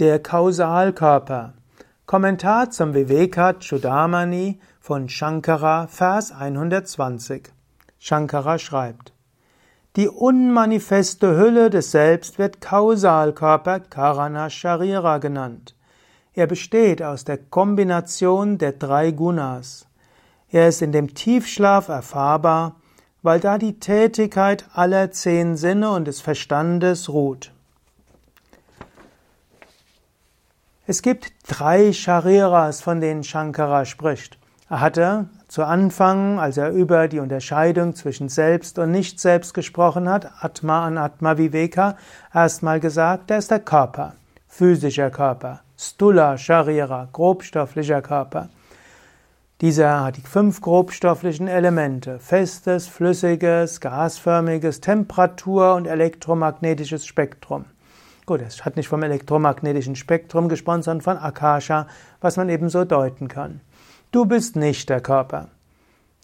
Der Kausalkörper. Kommentar zum Viveka Chudamani von Shankara, Vers 120. Shankara schreibt: Die unmanifeste Hülle des Selbst wird Kausalkörper Karana Sharira genannt. Er besteht aus der Kombination der drei Gunas. Er ist in dem Tiefschlaf erfahrbar, weil da die Tätigkeit aller zehn Sinne und des Verstandes ruht. Es gibt drei Shariras, von denen Shankara spricht. Er hatte zu Anfang, als er über die Unterscheidung zwischen Selbst und Nicht-Selbst gesprochen hat, Atma und Atma Viveka, erstmal gesagt, da ist der Körper, physischer Körper, Stula Sharira, grobstofflicher Körper. Dieser hat die fünf grobstofflichen Elemente, festes, flüssiges, gasförmiges, Temperatur und elektromagnetisches Spektrum. Gut, es hat nicht vom elektromagnetischen Spektrum gesprochen, sondern von Akasha, was man eben so deuten kann. Du bist nicht der Körper.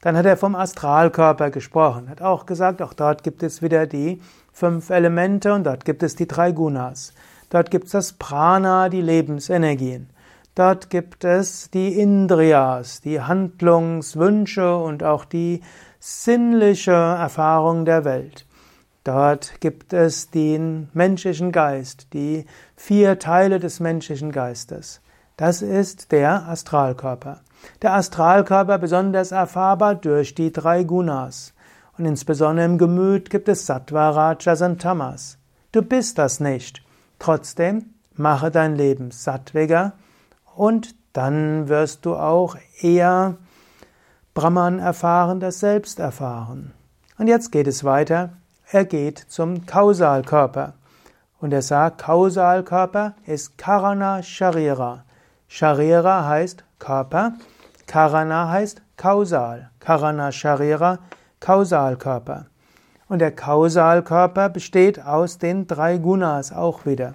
Dann hat er vom Astralkörper gesprochen, hat auch gesagt, auch dort gibt es wieder die fünf Elemente und dort gibt es die drei Gunas. Dort gibt es das Prana, die Lebensenergien. Dort gibt es die Indriyas, die Handlungswünsche und auch die sinnliche Erfahrung der Welt. Dort gibt es den menschlichen Geist, die vier Teile des menschlichen Geistes. Das ist der Astralkörper. Der Astralkörper besonders erfahrbar durch die drei Gunas. Und insbesondere im Gemüt gibt es Sattva, Rajas und Tamas. Du bist das nicht. Trotzdem mache dein Leben sattwiger und dann wirst du auch eher Brahman erfahren, das Selbst erfahren. Und jetzt geht es weiter er geht zum Kausalkörper. Und er sagt, Kausalkörper ist Karana Sharira. Sharira heißt Körper, Karana heißt Kausal. Karana Sharira, Kausalkörper. Und der Kausalkörper besteht aus den drei Gunas auch wieder.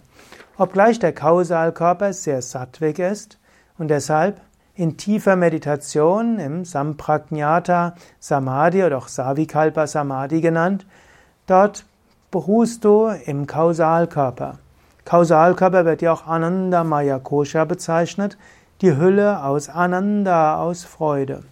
Obgleich der Kausalkörper sehr sattwig ist und deshalb in tiefer Meditation im Samprajnata Samadhi oder auch Savikalpa Samadhi genannt, Dort beruhst du im Kausalkörper. Kausalkörper wird ja auch Ananda Maya Kosha bezeichnet, die Hülle aus Ananda, aus Freude.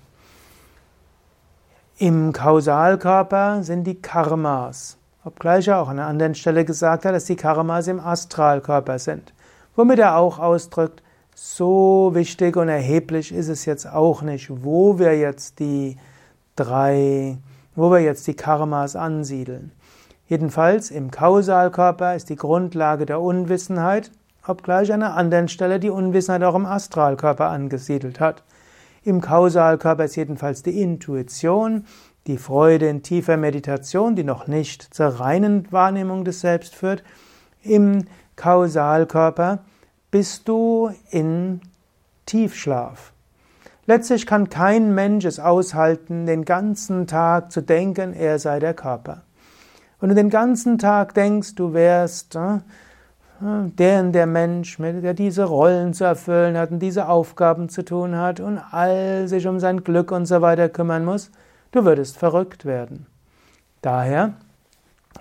Im Kausalkörper sind die Karmas, obgleich er auch an einer anderen Stelle gesagt hat, dass die Karmas im Astralkörper sind. Womit er auch ausdrückt, so wichtig und erheblich ist es jetzt auch nicht, wo wir jetzt die drei, wo wir jetzt die Karmas ansiedeln. Jedenfalls im Kausalkörper ist die Grundlage der Unwissenheit, obgleich an einer anderen Stelle die Unwissenheit auch im Astralkörper angesiedelt hat. Im Kausalkörper ist jedenfalls die Intuition, die Freude in tiefer Meditation, die noch nicht zur reinen Wahrnehmung des Selbst führt. Im Kausalkörper bist du in Tiefschlaf. Letztlich kann kein Mensch es aushalten, den ganzen Tag zu denken, er sei der Körper. Wenn du den ganzen Tag denkst, du wärst äh, der der Mensch, der diese Rollen zu erfüllen hat und diese Aufgaben zu tun hat und all sich um sein Glück und so weiter kümmern muss, du würdest verrückt werden. Daher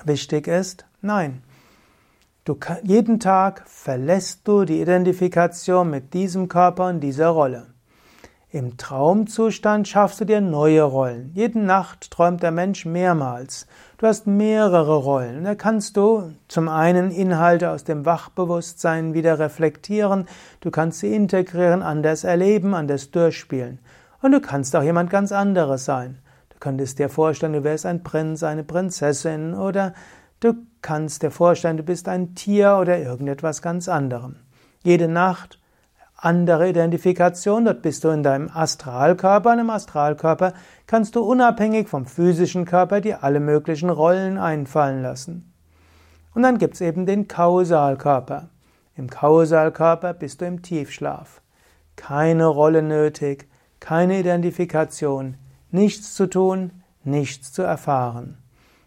wichtig ist, nein. Du, jeden Tag verlässt du die Identifikation mit diesem Körper und dieser Rolle. Im Traumzustand schaffst du dir neue Rollen. Jede Nacht träumt der Mensch mehrmals. Du hast mehrere Rollen. Da kannst du zum einen Inhalte aus dem Wachbewusstsein wieder reflektieren. Du kannst sie integrieren, anders erleben, anders durchspielen. Und du kannst auch jemand ganz anderes sein. Du könntest dir vorstellen, du wärst ein Prinz, eine Prinzessin oder du kannst dir vorstellen, du bist ein Tier oder irgendetwas ganz anderem. Jede Nacht andere Identifikation. Dort bist du in deinem Astralkörper. Und im Astralkörper kannst du unabhängig vom physischen Körper dir alle möglichen Rollen einfallen lassen. Und dann gibt's eben den Kausalkörper. Im Kausalkörper bist du im Tiefschlaf. Keine Rolle nötig, keine Identifikation, nichts zu tun, nichts zu erfahren.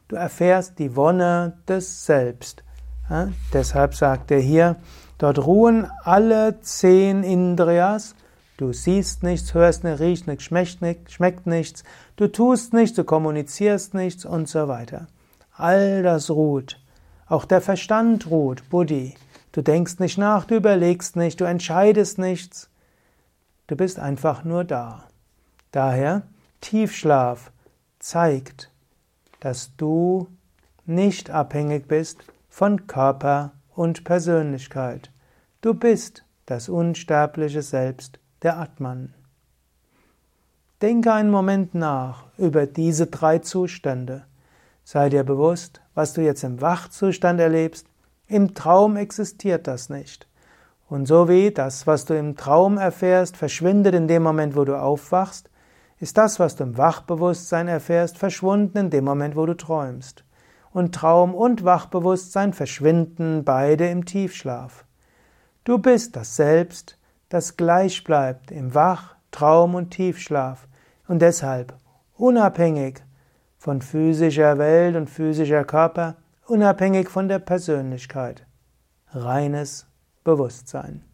Du erfährst die Wonne des Selbst. Ja, deshalb sagt er hier, Dort ruhen alle zehn Indriyas. Du siehst nichts, hörst nichts, riechst nichts, schmeckt nichts, schmeckt nichts. Du tust nichts, du kommunizierst nichts und so weiter. All das ruht. Auch der Verstand ruht, Buddhi. Du denkst nicht nach, du überlegst nicht, du entscheidest nichts. Du bist einfach nur da. Daher, Tiefschlaf zeigt, dass du nicht abhängig bist von Körper und Persönlichkeit. Du bist das unsterbliche Selbst, der Atman. Denke einen Moment nach über diese drei Zustände. Sei dir bewusst, was du jetzt im Wachzustand erlebst. Im Traum existiert das nicht. Und so wie das, was du im Traum erfährst, verschwindet in dem Moment, wo du aufwachst, ist das, was du im Wachbewusstsein erfährst, verschwunden in dem Moment, wo du träumst. Und Traum und Wachbewusstsein verschwinden beide im Tiefschlaf. Du bist das Selbst, das gleich bleibt im Wach, Traum und Tiefschlaf und deshalb unabhängig von physischer Welt und physischer Körper, unabhängig von der Persönlichkeit. Reines Bewusstsein.